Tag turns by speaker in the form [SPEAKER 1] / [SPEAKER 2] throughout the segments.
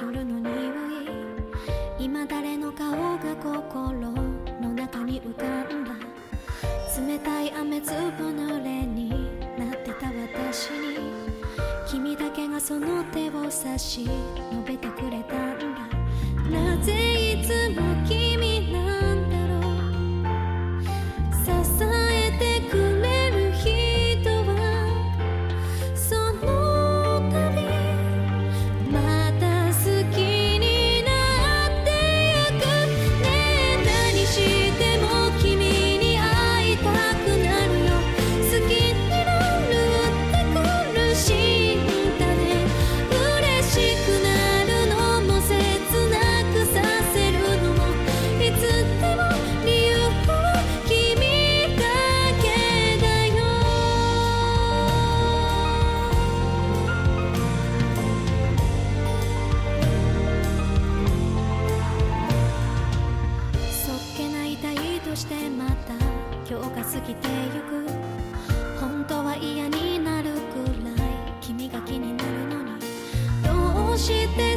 [SPEAKER 1] 夜の匂い今誰の顔が心の中に浮かんだ？冷たい雨粒濡れになってた私に。君だけがその手を差し伸べてくれた。過ぎてゆく。本当は嫌になるくらい君が気になるのに。どうして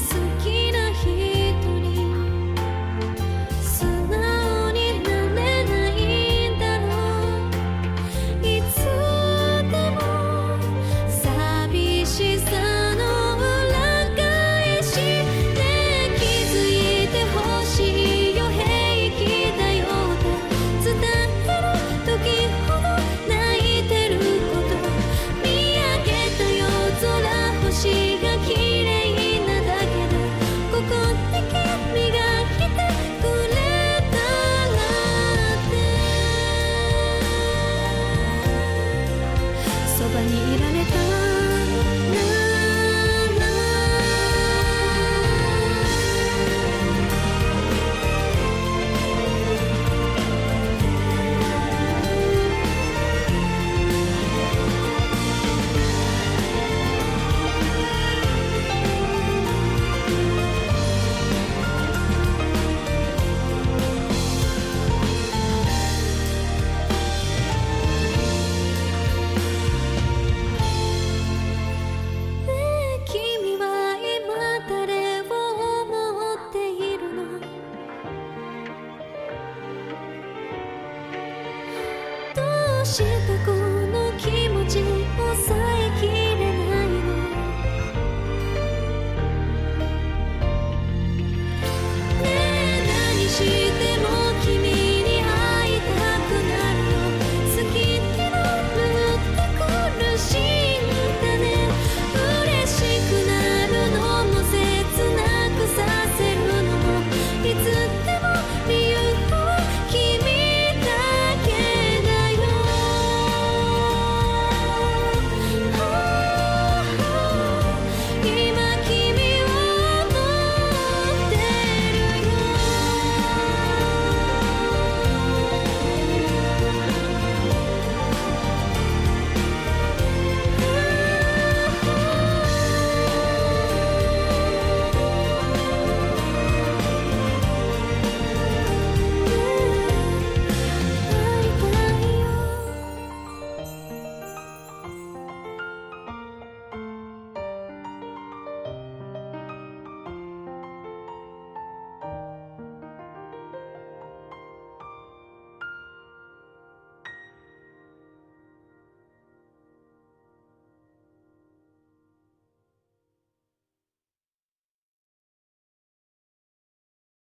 [SPEAKER 1] 是的功。